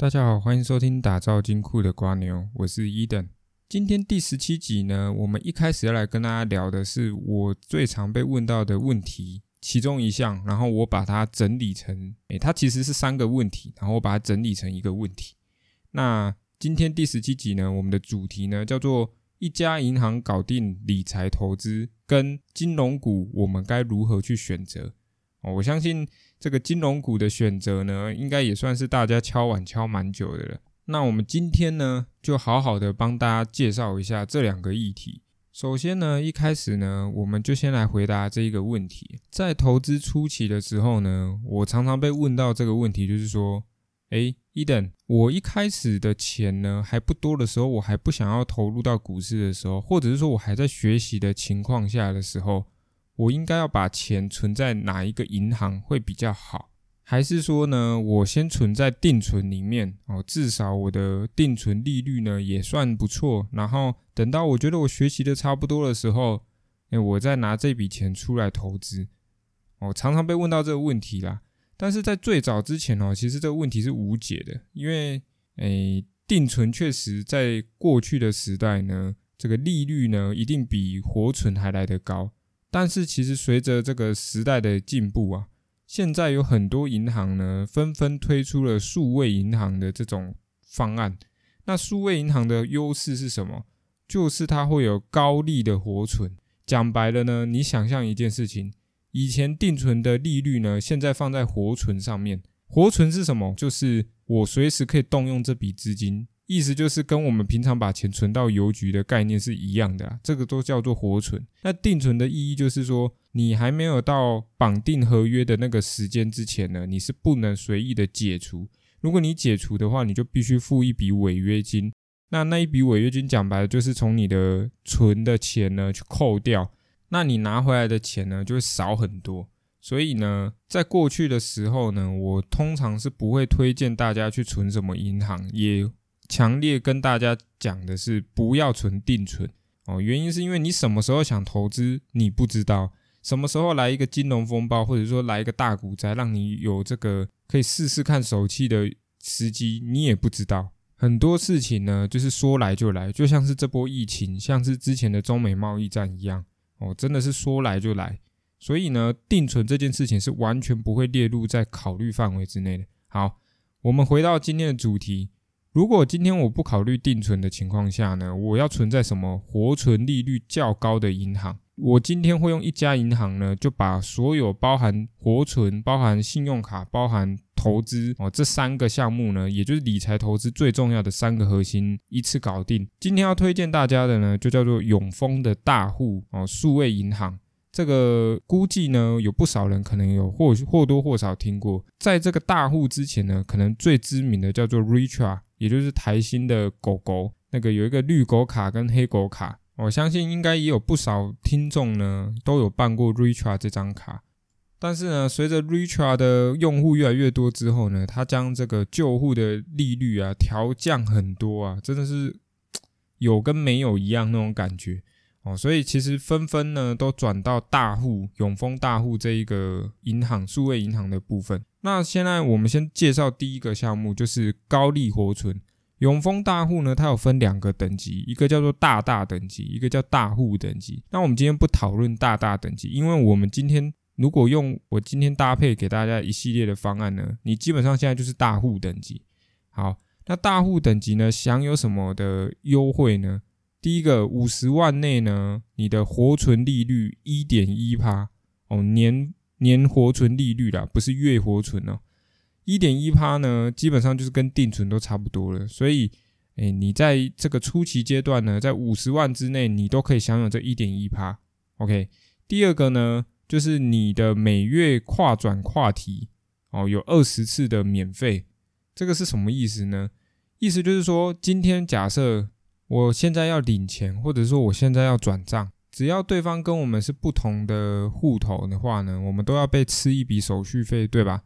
大家好，欢迎收听打造金库的瓜牛，我是伊登。今天第十七集呢，我们一开始要来跟大家聊的是我最常被问到的问题其中一项，然后我把它整理成，诶，它其实是三个问题，然后我把它整理成一个问题。那今天第十七集呢，我们的主题呢叫做一家银行搞定理财投资跟金融股，我们该如何去选择？哦，我相信。这个金融股的选择呢，应该也算是大家敲碗敲蛮久的了。那我们今天呢，就好好的帮大家介绍一下这两个议题。首先呢，一开始呢，我们就先来回答这一个问题。在投资初期的时候呢，我常常被问到这个问题，就是说，诶，伊登，我一开始的钱呢还不多的时候，我还不想要投入到股市的时候，或者是说我还在学习的情况下的时候。我应该要把钱存在哪一个银行会比较好？还是说呢，我先存在定存里面哦，至少我的定存利率呢也算不错。然后等到我觉得我学习的差不多的时候，哎，我再拿这笔钱出来投资。哦，常常被问到这个问题啦。但是在最早之前哦，其实这个问题是无解的，因为诶，定存确实在过去的时代呢，这个利率呢一定比活存还来得高。但是其实随着这个时代的进步啊，现在有很多银行呢纷纷推出了数位银行的这种方案。那数位银行的优势是什么？就是它会有高利的活存。讲白了呢，你想象一件事情，以前定存的利率呢，现在放在活存上面。活存是什么？就是我随时可以动用这笔资金。意思就是跟我们平常把钱存到邮局的概念是一样的，这个都叫做活存。那定存的意义就是说，你还没有到绑定合约的那个时间之前呢，你是不能随意的解除。如果你解除的话，你就必须付一笔违约金。那那一笔违约金讲白了就是从你的存的钱呢去扣掉，那你拿回来的钱呢就会少很多。所以呢，在过去的时候呢，我通常是不会推荐大家去存什么银行，也。强烈跟大家讲的是，不要存定存哦。原因是因为你什么时候想投资，你不知道；什么时候来一个金融风暴，或者说来一个大股灾，让你有这个可以试试看手气的时机，你也不知道。很多事情呢，就是说来就来，就像是这波疫情，像是之前的中美贸易战一样哦，真的是说来就来。所以呢，定存这件事情是完全不会列入在考虑范围之内的。好，我们回到今天的主题。如果今天我不考虑定存的情况下呢，我要存在什么活存利率较高的银行？我今天会用一家银行呢，就把所有包含活存、包含信用卡、包含投资哦这三个项目呢，也就是理财投资最重要的三个核心一次搞定。今天要推荐大家的呢，就叫做永丰的大户哦数位银行。这个估计呢，有不少人可能有或或多或少听过。在这个大户之前呢，可能最知名的叫做 Richa。也就是台新的狗狗，那个有一个绿狗卡跟黑狗卡，我相信应该也有不少听众呢都有办过 Richard 这张卡。但是呢，随着 Richard 的用户越来越多之后呢，他将这个旧户的利率啊调降很多啊，真的是 有跟没有一样那种感觉。哦，所以其实纷纷呢都转到大户永丰大户这一个银行数位银行的部分。那现在我们先介绍第一个项目，就是高利活存。永丰大户呢，它有分两个等级，一个叫做大大等级，一个叫大户等级。那我们今天不讨论大大等级，因为我们今天如果用我今天搭配给大家一系列的方案呢，你基本上现在就是大户等级。好，那大户等级呢，享有什么的优惠呢？第一个五十万内呢，你的活存利率一点一趴哦，年年活存利率啦，不是月活存哦，一点一趴呢，基本上就是跟定存都差不多了。所以，哎，你在这个初期阶段呢，在五十万之内，你都可以享有这一点一趴。OK，第二个呢，就是你的每月跨转跨提哦，有二十次的免费。这个是什么意思呢？意思就是说，今天假设。我现在要领钱，或者说我现在要转账，只要对方跟我们是不同的户头的话呢，我们都要被吃一笔手续费，对吧？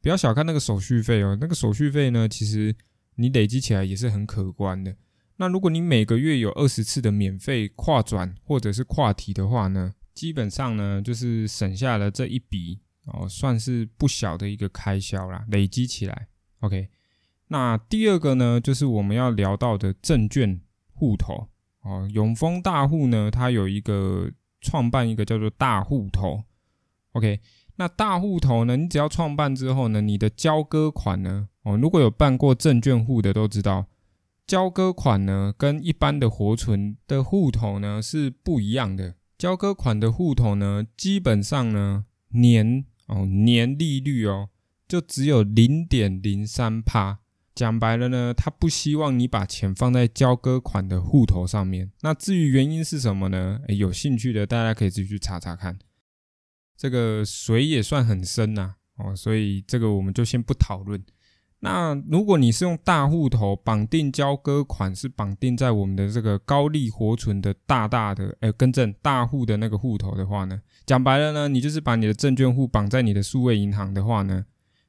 不要小看那个手续费哦，那个手续费呢，其实你累积起来也是很可观的。那如果你每个月有二十次的免费跨转或者是跨提的话呢，基本上呢就是省下了这一笔哦，算是不小的一个开销啦，累积起来。OK。那第二个呢，就是我们要聊到的证券户头哦。永丰大户呢，它有一个创办一个叫做大户头。OK，那大户头呢，你只要创办之后呢，你的交割款呢，哦，如果有办过证券户的都知道，交割款呢跟一般的活存的户头呢是不一样的。交割款的户头呢，基本上呢年哦年利率哦就只有零点零三趴。讲白了呢，他不希望你把钱放在交割款的户头上面。那至于原因是什么呢？有兴趣的大家可以自己去查查看。这个水也算很深呐，哦，所以这个我们就先不讨论。那如果你是用大户头绑定交割款，是绑定在我们的这个高利活存的大大的，呃，更正大户的那个户头的话呢，讲白了呢，你就是把你的证券户绑在你的数位银行的话呢，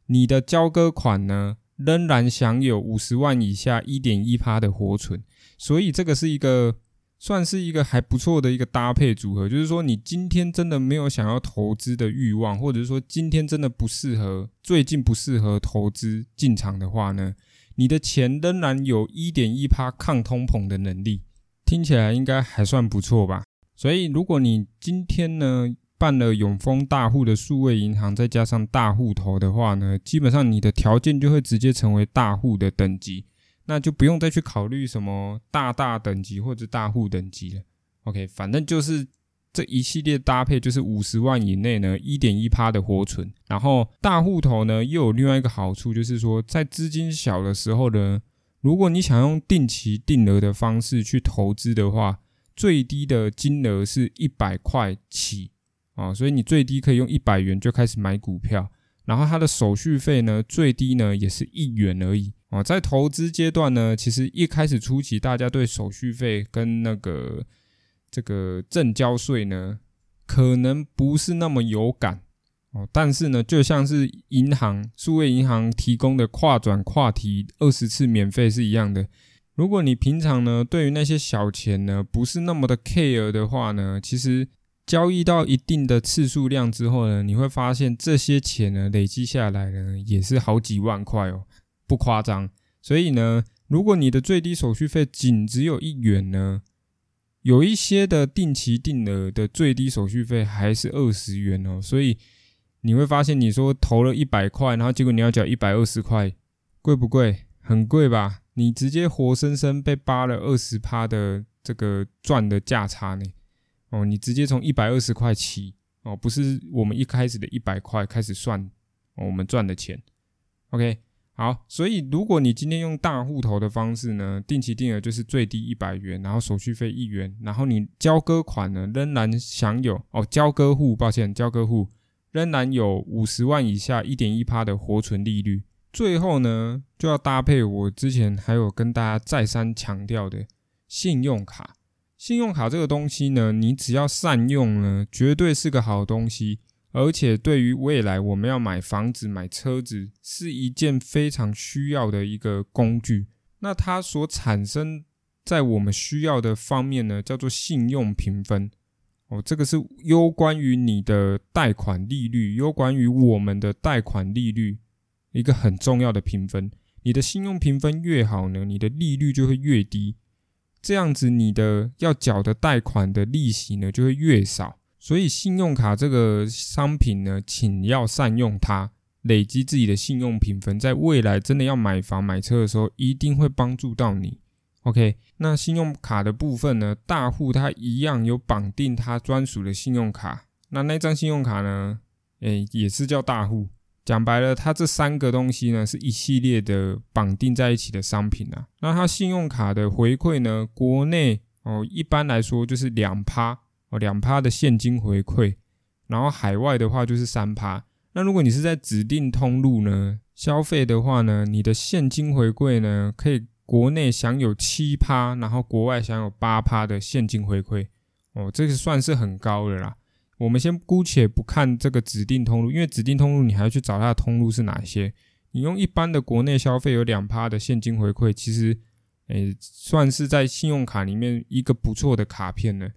你的交割款呢仍然享有五十万以下一点一趴的活存，所以这个是一个。算是一个还不错的一个搭配组合，就是说你今天真的没有想要投资的欲望，或者说今天真的不适合，最近不适合投资进场的话呢，你的钱仍然有一点一趴抗通膨的能力，听起来应该还算不错吧？所以如果你今天呢办了永丰大户的数位银行，再加上大户头的话呢，基本上你的条件就会直接成为大户的等级。那就不用再去考虑什么大大等级或者大户等级了。OK，反正就是这一系列搭配，就是五十万以内呢，一点一趴的活存。然后大户头呢，又有另外一个好处，就是说在资金小的时候呢，如果你想用定期定额的方式去投资的话，最低的金额是一百块起啊，所以你最低可以用一百元就开始买股票。然后它的手续费呢，最低呢也是一元而已。哦，在投资阶段呢，其实一开始初期，大家对手续费跟那个这个正交税呢，可能不是那么有感哦。但是呢，就像是银行数位银行提供的跨转跨提二十次免费是一样的。如果你平常呢，对于那些小钱呢，不是那么的 care 的话呢，其实交易到一定的次数量之后呢，你会发现这些钱呢，累积下来呢，也是好几万块哦。不夸张，所以呢，如果你的最低手续费仅只有一元呢，有一些的定期定额的最低手续费还是二十元哦，所以你会发现，你说投了一百块，然后结果你要缴一百二十块，贵不贵？很贵吧？你直接活生生被扒了二十趴的这个赚的价差呢？哦，你直接从一百二十块起哦，不是我们一开始的一百块开始算我们赚的钱，OK。好，所以如果你今天用大户头的方式呢，定期定额就是最低一百元，然后手续费一元，然后你交割款呢仍然享有哦，交割户，抱歉，交割户仍然有五十万以下一点一趴的活存利率。最后呢，就要搭配我之前还有跟大家再三强调的信用卡。信用卡这个东西呢，你只要善用呢，绝对是个好东西。而且对于未来我们要买房子、买车子，是一件非常需要的一个工具。那它所产生在我们需要的方面呢，叫做信用评分。哦，这个是攸关于你的贷款利率，攸关于我们的贷款利率一个很重要的评分。你的信用评分越好呢，你的利率就会越低，这样子你的要缴的贷款的利息呢就会越少。所以信用卡这个商品呢，请要善用它，累积自己的信用评分，在未来真的要买房买车的时候，一定会帮助到你。OK，那信用卡的部分呢，大户他一样有绑定他专属的信用卡，那那张信用卡呢，诶，也是叫大户。讲白了，它这三个东西呢，是一系列的绑定在一起的商品啊。那它信用卡的回馈呢，国内哦，一般来说就是两趴哦。两趴的现金回馈，然后海外的话就是三趴。那如果你是在指定通路呢消费的话呢，你的现金回馈呢可以国内享有七趴，然后国外享有八趴的现金回馈。哦，这个算是很高的啦。我们先姑且不看这个指定通路，因为指定通路你还要去找它的通路是哪些。你用一般的国内消费有两趴的现金回馈，其实诶算是在信用卡里面一个不错的卡片呢。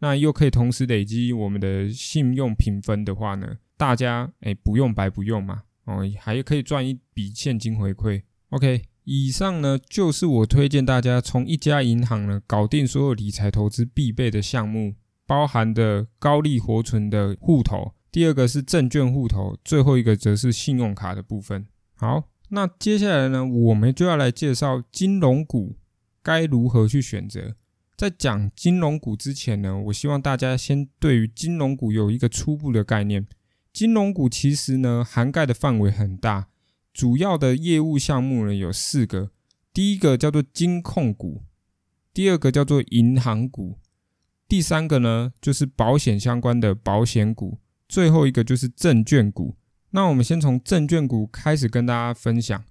那又可以同时累积我们的信用评分的话呢，大家哎不用白不用嘛，哦还可以赚一笔现金回馈。OK，以上呢就是我推荐大家从一家银行呢搞定所有理财投资必备的项目，包含的高利活存的户头，第二个是证券户头，最后一个则是信用卡的部分。好，那接下来呢，我们就要来介绍金融股该如何去选择。在讲金融股之前呢，我希望大家先对于金融股有一个初步的概念。金融股其实呢涵盖的范围很大，主要的业务项目呢有四个。第一个叫做金控股，第二个叫做银行股，第三个呢就是保险相关的保险股，最后一个就是证券股。那我们先从证券股开始跟大家分享。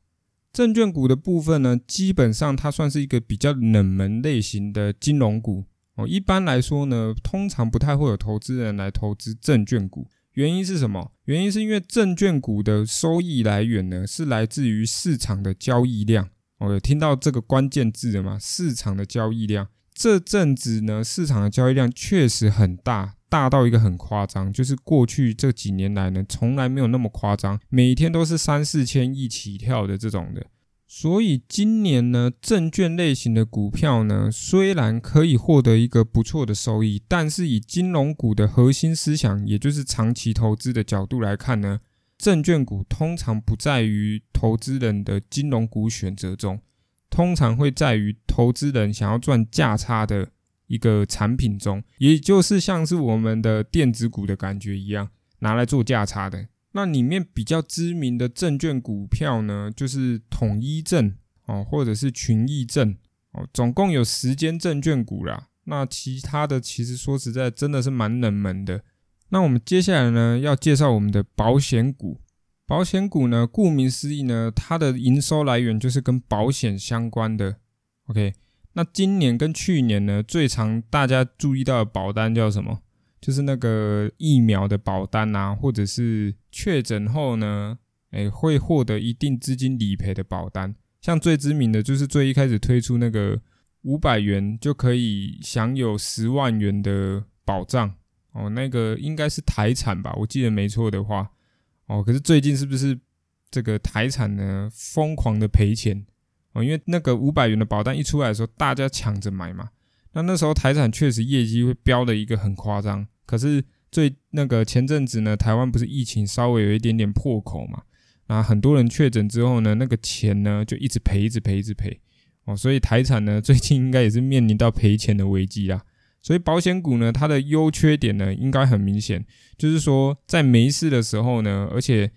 证券股的部分呢，基本上它算是一个比较冷门类型的金融股哦。一般来说呢，通常不太会有投资人来投资证券股。原因是什么？原因是因为证券股的收益来源呢，是来自于市场的交易量。哦，有听到这个关键字了吗？市场的交易量。这阵子呢，市场的交易量确实很大。大到一个很夸张，就是过去这几年来呢，从来没有那么夸张，每天都是三四千亿起跳的这种的。所以今年呢，证券类型的股票呢，虽然可以获得一个不错的收益，但是以金融股的核心思想，也就是长期投资的角度来看呢，证券股通常不在于投资人的金融股选择中，通常会在于投资人想要赚价差的。一个产品中，也就是像是我们的电子股的感觉一样，拿来做价差的。那里面比较知名的证券股票呢，就是统一证哦，或者是群益证哦，总共有十间证券股啦。那其他的其实说实在，真的是蛮冷门的。那我们接下来呢，要介绍我们的保险股。保险股呢，顾名思义呢，它的营收来源就是跟保险相关的。OK。那今年跟去年呢，最常大家注意到的保单叫什么？就是那个疫苗的保单啊，或者是确诊后呢，哎，会获得一定资金理赔的保单。像最知名的就是最一开始推出那个五百元就可以享有十万元的保障哦，那个应该是台产吧，我记得没错的话哦。可是最近是不是这个台产呢，疯狂的赔钱？哦，因为那个五百元的保单一出来的时候，大家抢着买嘛。那那时候台产确实业绩会飙的一个很夸张。可是最那个前阵子呢，台湾不是疫情稍微有一点点破口嘛？那很多人确诊之后呢，那个钱呢就一直赔，一直赔，一直赔。哦，所以台产呢最近应该也是面临到赔钱的危机啦。所以保险股呢，它的优缺点呢应该很明显，就是说在没事的时候呢，而且。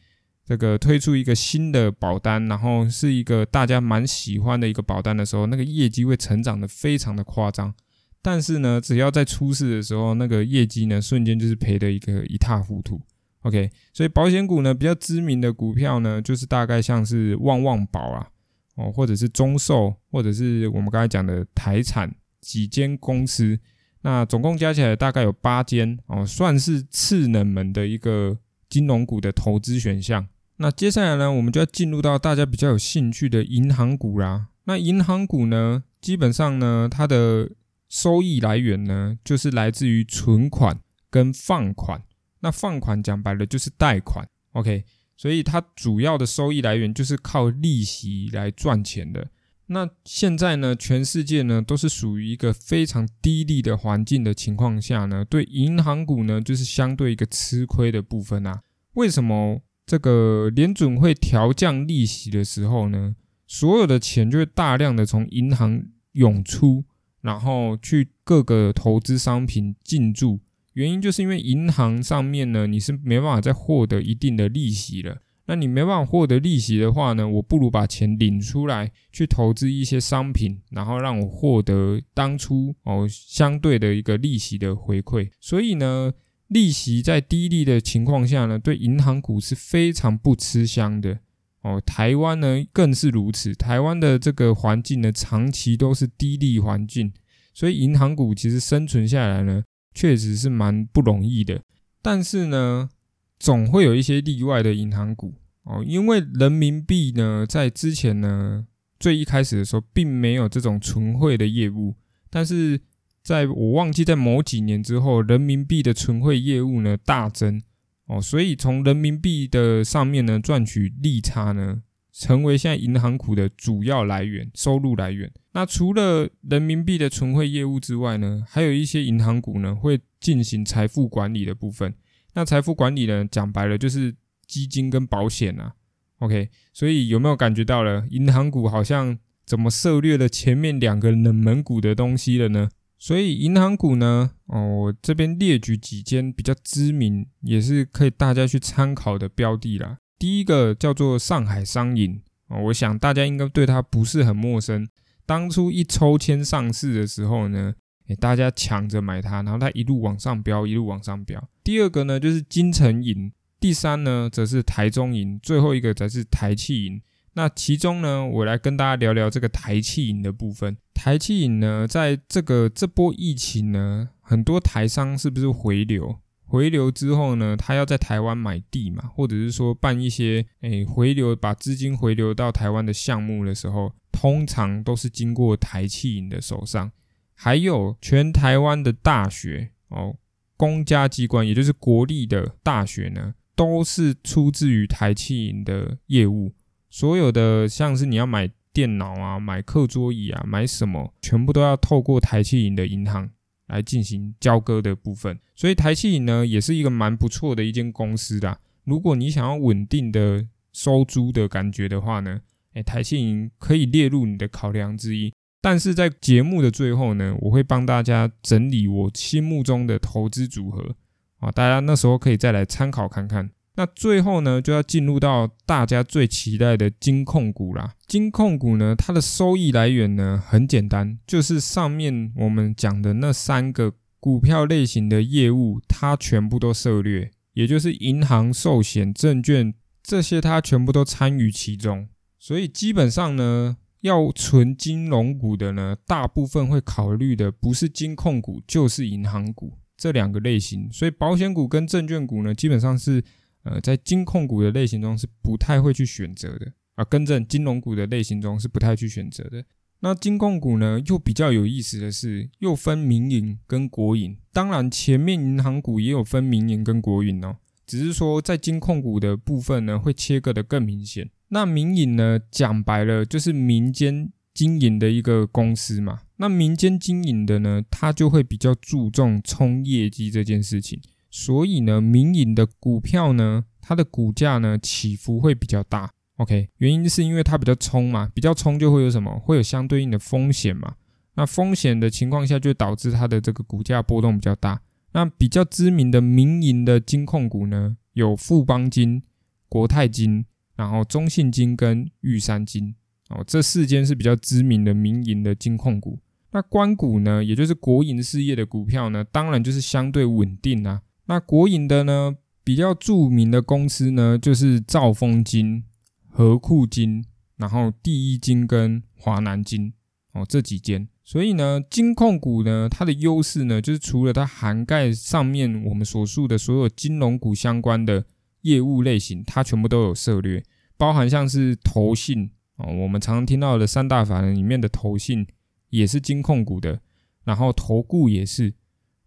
这个推出一个新的保单，然后是一个大家蛮喜欢的一个保单的时候，那个业绩会成长的非常的夸张。但是呢，只要在出事的时候，那个业绩呢瞬间就是赔的一个一塌糊涂。OK，所以保险股呢比较知名的股票呢，就是大概像是旺旺保啊，哦，或者是中寿，或者是我们刚才讲的台产几间公司，那总共加起来大概有八间哦，算是次冷门的一个金融股的投资选项。那接下来呢，我们就要进入到大家比较有兴趣的银行股啦。那银行股呢，基本上呢，它的收益来源呢，就是来自于存款跟放款。那放款讲白了就是贷款，OK。所以它主要的收益来源就是靠利息来赚钱的。那现在呢，全世界呢都是属于一个非常低利的环境的情况下呢，对银行股呢就是相对一个吃亏的部分啊。为什么？这个联准会调降利息的时候呢，所有的钱就会大量的从银行涌出，然后去各个投资商品进驻。原因就是因为银行上面呢，你是没办法再获得一定的利息了。那你没办法获得利息的话呢，我不如把钱领出来去投资一些商品，然后让我获得当初哦相对的一个利息的回馈。所以呢。利息在低利的情况下呢，对银行股是非常不吃香的哦。台湾呢更是如此，台湾的这个环境呢长期都是低利环境，所以银行股其实生存下来呢确实是蛮不容易的。但是呢，总会有一些例外的银行股哦，因为人民币呢在之前呢最一开始的时候并没有这种存汇的业务，但是。在我忘记在某几年之后，人民币的存汇业务呢大增哦，所以从人民币的上面呢赚取利差呢成为现在银行股的主要来源、收入来源。那除了人民币的存汇业务之外呢，还有一些银行股呢会进行财富管理的部分。那财富管理呢，讲白了就是基金跟保险啊。OK，所以有没有感觉到了银行股好像怎么涉略了前面两个冷门股的东西了呢？所以银行股呢，哦，我这边列举几间比较知名，也是可以大家去参考的标的啦。第一个叫做上海商银哦，我想大家应该对它不是很陌生。当初一抽签上市的时候呢，诶，大家抢着买它，然后它一路往上飙，一路往上飙。第二个呢就是金城银，第三呢则是台中银，最后一个则是台气银。那其中呢，我来跟大家聊聊这个台气银的部分。台气银呢，在这个这波疫情呢，很多台商是不是回流？回流之后呢，他要在台湾买地嘛，或者是说办一些诶回流，把资金回流到台湾的项目的时候，通常都是经过台气银的手上。还有全台湾的大学哦，公家机关，也就是国立的大学呢，都是出自于台气银的业务。所有的像是你要买电脑啊、买课桌椅啊、买什么，全部都要透过台气银的银行来进行交割的部分。所以台气银呢，也是一个蛮不错的一间公司的。如果你想要稳定的收租的感觉的话呢，哎，台气银可以列入你的考量之一。但是在节目的最后呢，我会帮大家整理我心目中的投资组合啊，大家那时候可以再来参考看看。那最后呢，就要进入到大家最期待的金控股啦。金控股呢，它的收益来源呢很简单，就是上面我们讲的那三个股票类型的业务，它全部都涉略，也就是银行、寿险、证券这些，它全部都参与其中。所以基本上呢，要存金融股的呢，大部分会考虑的不是金控股，就是银行股这两个类型。所以保险股跟证券股呢，基本上是。呃，在金控股的类型中是不太会去选择的啊，更正金融股的类型中是不太去选择的。那金控股呢，又比较有意思的是，又分民营跟国营。当然，前面银行股也有分民营跟国营哦，只是说在金控股的部分呢，会切割的更明显。那民营呢，讲白了就是民间经营的一个公司嘛。那民间经营的呢，它就会比较注重冲业绩这件事情。所以呢，民营的股票呢，它的股价呢起伏会比较大。OK，原因是因为它比较冲嘛，比较冲就会有什么？会有相对应的风险嘛。那风险的情况下，就导致它的这个股价波动比较大。那比较知名的民营的金控股呢，有富邦金、国泰金，然后中信金跟玉山金。哦，这四间是比较知名的民营的金控股。那官股呢，也就是国营事业的股票呢，当然就是相对稳定啊。那国营的呢，比较著名的公司呢，就是兆丰金、和库金，然后第一金跟华南金哦这几间。所以呢，金控股呢，它的优势呢，就是除了它涵盖上面我们所述的所有金融股相关的业务类型，它全部都有涉略，包含像是投信我们常常听到的三大法人里面的投信也是金控股的，然后投顾也是。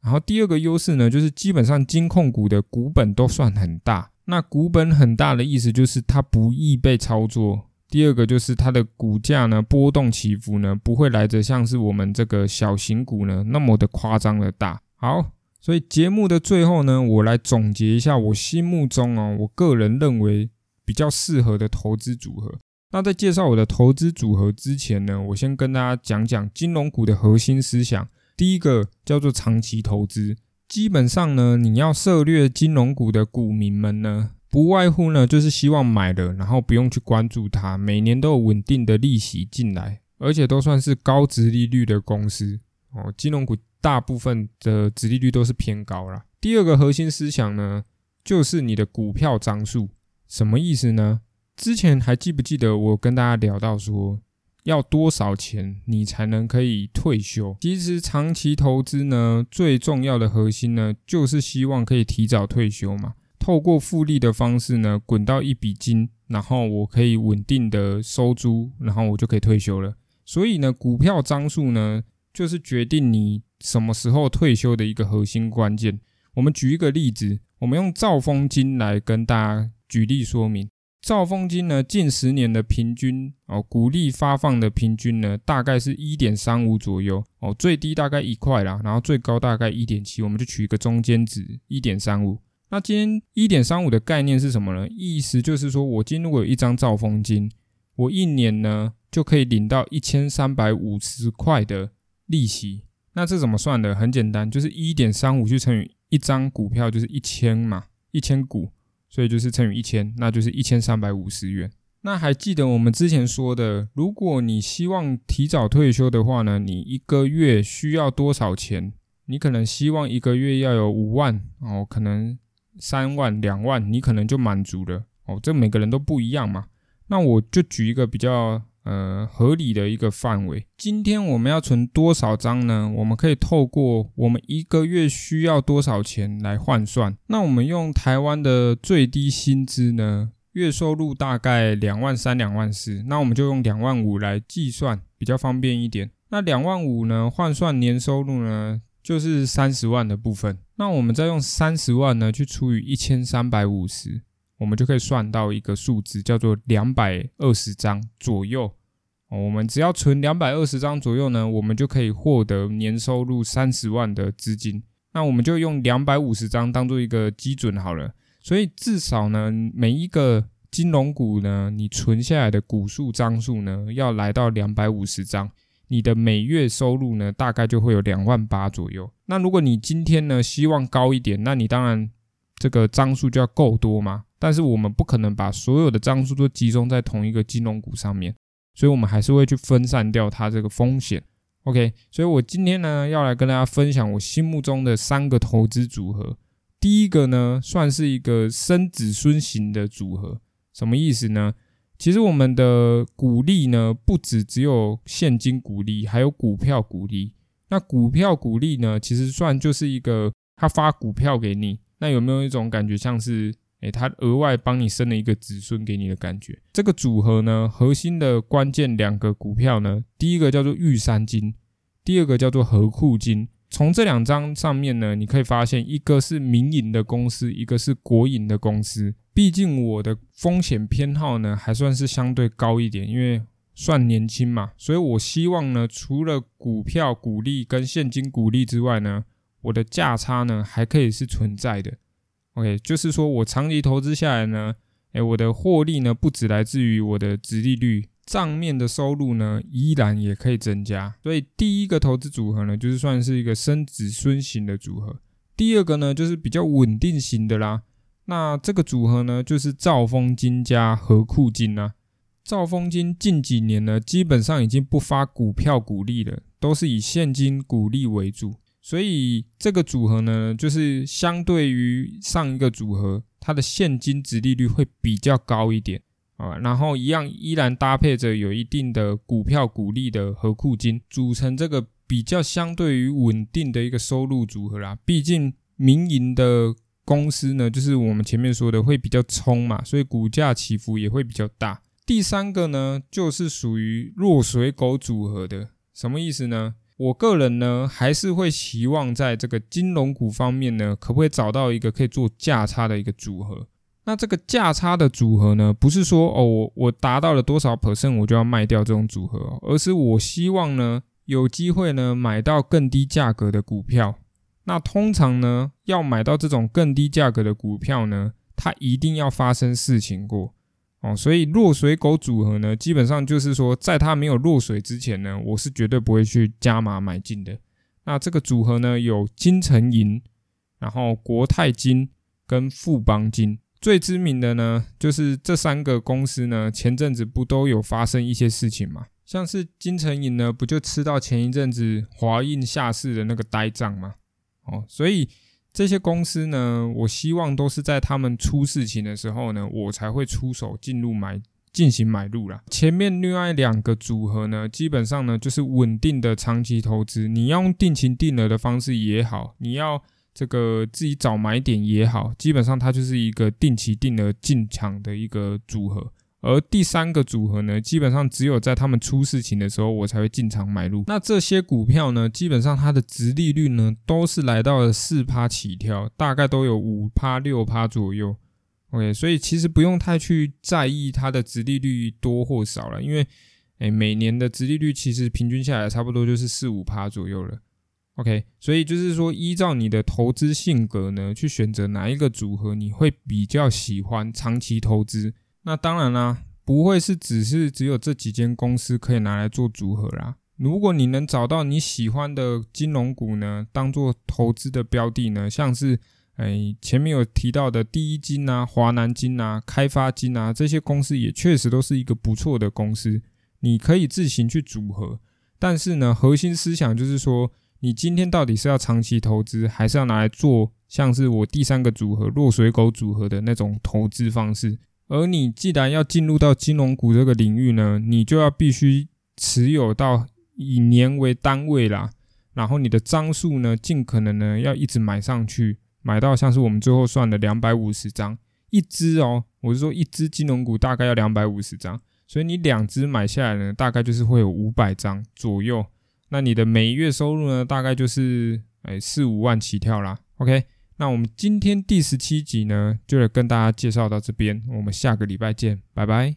然后第二个优势呢，就是基本上金控股的股本都算很大。那股本很大的意思就是它不易被操作。第二个就是它的股价呢波动起伏呢不会来着像是我们这个小型股呢那么的夸张的大。好，所以节目的最后呢，我来总结一下我心目中哦，我个人认为比较适合的投资组合。那在介绍我的投资组合之前呢，我先跟大家讲讲金融股的核心思想。第一个叫做长期投资，基本上呢，你要涉略金融股的股民们呢，不外乎呢就是希望买了，然后不用去关注它，每年都有稳定的利息进来，而且都算是高值利率的公司哦。金融股大部分的值利率都是偏高啦。第二个核心思想呢，就是你的股票张数，什么意思呢？之前还记不记得我跟大家聊到说？要多少钱你才能可以退休？其实长期投资呢，最重要的核心呢，就是希望可以提早退休嘛。透过复利的方式呢，滚到一笔金，然后我可以稳定的收租，然后我就可以退休了。所以呢，股票张数呢，就是决定你什么时候退休的一个核心关键。我们举一个例子，我们用兆丰金来跟大家举例说明。兆丰金呢，近十年的平均哦，股利发放的平均呢，大概是一点三五左右哦，最低大概一块啦，然后最高大概一点七，我们就取一个中间值一点三五。那今天一点三五的概念是什么呢？意思就是说我今天如果有一张兆丰金，我一年呢就可以领到一千三百五十块的利息。那这怎么算的？很简单，就是一点三五去乘以一张股票，就是一千嘛，一千股。所以就是乘以一千，那就是一千三百五十元。那还记得我们之前说的，如果你希望提早退休的话呢，你一个月需要多少钱？你可能希望一个月要有五万哦，可能三万、两万，你可能就满足了哦。这每个人都不一样嘛。那我就举一个比较。呃，合理的一个范围。今天我们要存多少张呢？我们可以透过我们一个月需要多少钱来换算。那我们用台湾的最低薪资呢，月收入大概两万三、两万四，那我们就用两万五来计算，比较方便一点。那两万五呢，换算年收入呢，就是三十万的部分。那我们再用三十万呢，去除以一千三百五十。我们就可以算到一个数字，叫做两百二十张左右。我们只要存两百二十张左右呢，我们就可以获得年收入三十万的资金。那我们就用两百五十张当做一个基准好了。所以至少呢，每一个金融股呢，你存下来的股数张数呢，要来到两百五十张，你的每月收入呢，大概就会有两万八左右。那如果你今天呢，希望高一点，那你当然这个张数就要够多嘛。但是我们不可能把所有的张数都集中在同一个金融股上面，所以我们还是会去分散掉它这个风险。OK，所以我今天呢要来跟大家分享我心目中的三个投资组合。第一个呢算是一个生子孙型的组合，什么意思呢？其实我们的股利呢不止只有现金股利，还有股票股利。那股票股利呢，其实算就是一个他发股票给你，那有没有一种感觉像是？诶，他额外帮你生了一个子孙给你的感觉。这个组合呢，核心的关键两个股票呢，第一个叫做玉山金，第二个叫做和库金。从这两张上面呢，你可以发现，一个是民营的公司，一个是国营的公司。毕竟我的风险偏好呢，还算是相对高一点，因为算年轻嘛，所以我希望呢，除了股票股利跟现金股利之外呢，我的价差呢，还可以是存在的。OK，就是说我长期投资下来呢，哎，我的获利呢不只来自于我的值利率，账面的收入呢依然也可以增加。所以第一个投资组合呢，就是算是一个生子孙型的组合。第二个呢，就是比较稳定型的啦。那这个组合呢，就是兆丰金加和库金啊。兆丰金近几年呢，基本上已经不发股票股利了，都是以现金股利为主。所以这个组合呢，就是相对于上一个组合，它的现金值利率会比较高一点啊。然后一样依然搭配着有一定的股票股利的和库金，组成这个比较相对于稳定的一个收入组合啦。毕竟民营的公司呢，就是我们前面说的会比较冲嘛，所以股价起伏也会比较大。第三个呢，就是属于弱水狗组合的，什么意思呢？我个人呢，还是会期望在这个金融股方面呢，可不可以找到一个可以做价差的一个组合？那这个价差的组合呢，不是说哦，我我达到了多少 percent 我就要卖掉这种组合，而是我希望呢，有机会呢买到更低价格的股票。那通常呢，要买到这种更低价格的股票呢，它一定要发生事情过。哦，所以落水狗组合呢，基本上就是说，在它没有落水之前呢，我是绝对不会去加码买进的。那这个组合呢，有金城银，然后国泰金跟富邦金，最知名的呢，就是这三个公司呢，前阵子不都有发生一些事情嘛？像是金城银呢，不就吃到前一阵子华印下市的那个呆账吗？哦，所以。这些公司呢，我希望都是在他们出事情的时候呢，我才会出手进入买进行买入啦。前面另外两个组合呢，基本上呢就是稳定的长期投资，你要用定期定额的方式也好，你要这个自己找买点也好，基本上它就是一个定期定额进场的一个组合。而第三个组合呢，基本上只有在他们出事情的时候，我才会进场买入。那这些股票呢，基本上它的值利率呢，都是来到了四趴起跳，大概都有五趴六趴左右。OK，所以其实不用太去在意它的值利率多或少了，因为诶每年的值利率其实平均下来差不多就是四五趴左右了。OK，所以就是说依照你的投资性格呢，去选择哪一个组合你会比较喜欢长期投资。那当然啦，不会是只是只有这几间公司可以拿来做组合啦。如果你能找到你喜欢的金融股呢，当做投资的标的呢，像是。哎，前面有提到的第一金啊、华南金啊、开发金啊，这些公司也确实都是一个不错的公司，你可以自行去组合。但是呢，核心思想就是说，你今天到底是要长期投资，还是要拿来做像是我第三个组合落水狗组合的那种投资方式？而你既然要进入到金融股这个领域呢，你就要必须持有到以年为单位啦，然后你的张数呢，尽可能呢要一直买上去。买到像是我们最后算的两百五十张一支哦，我是说一支金融股大概要两百五十张，所以你两支买下来呢，大概就是会有五百张左右。那你的每月收入呢，大概就是哎四五万起跳啦。OK，那我们今天第十七集呢，就来跟大家介绍到这边，我们下个礼拜见，拜拜。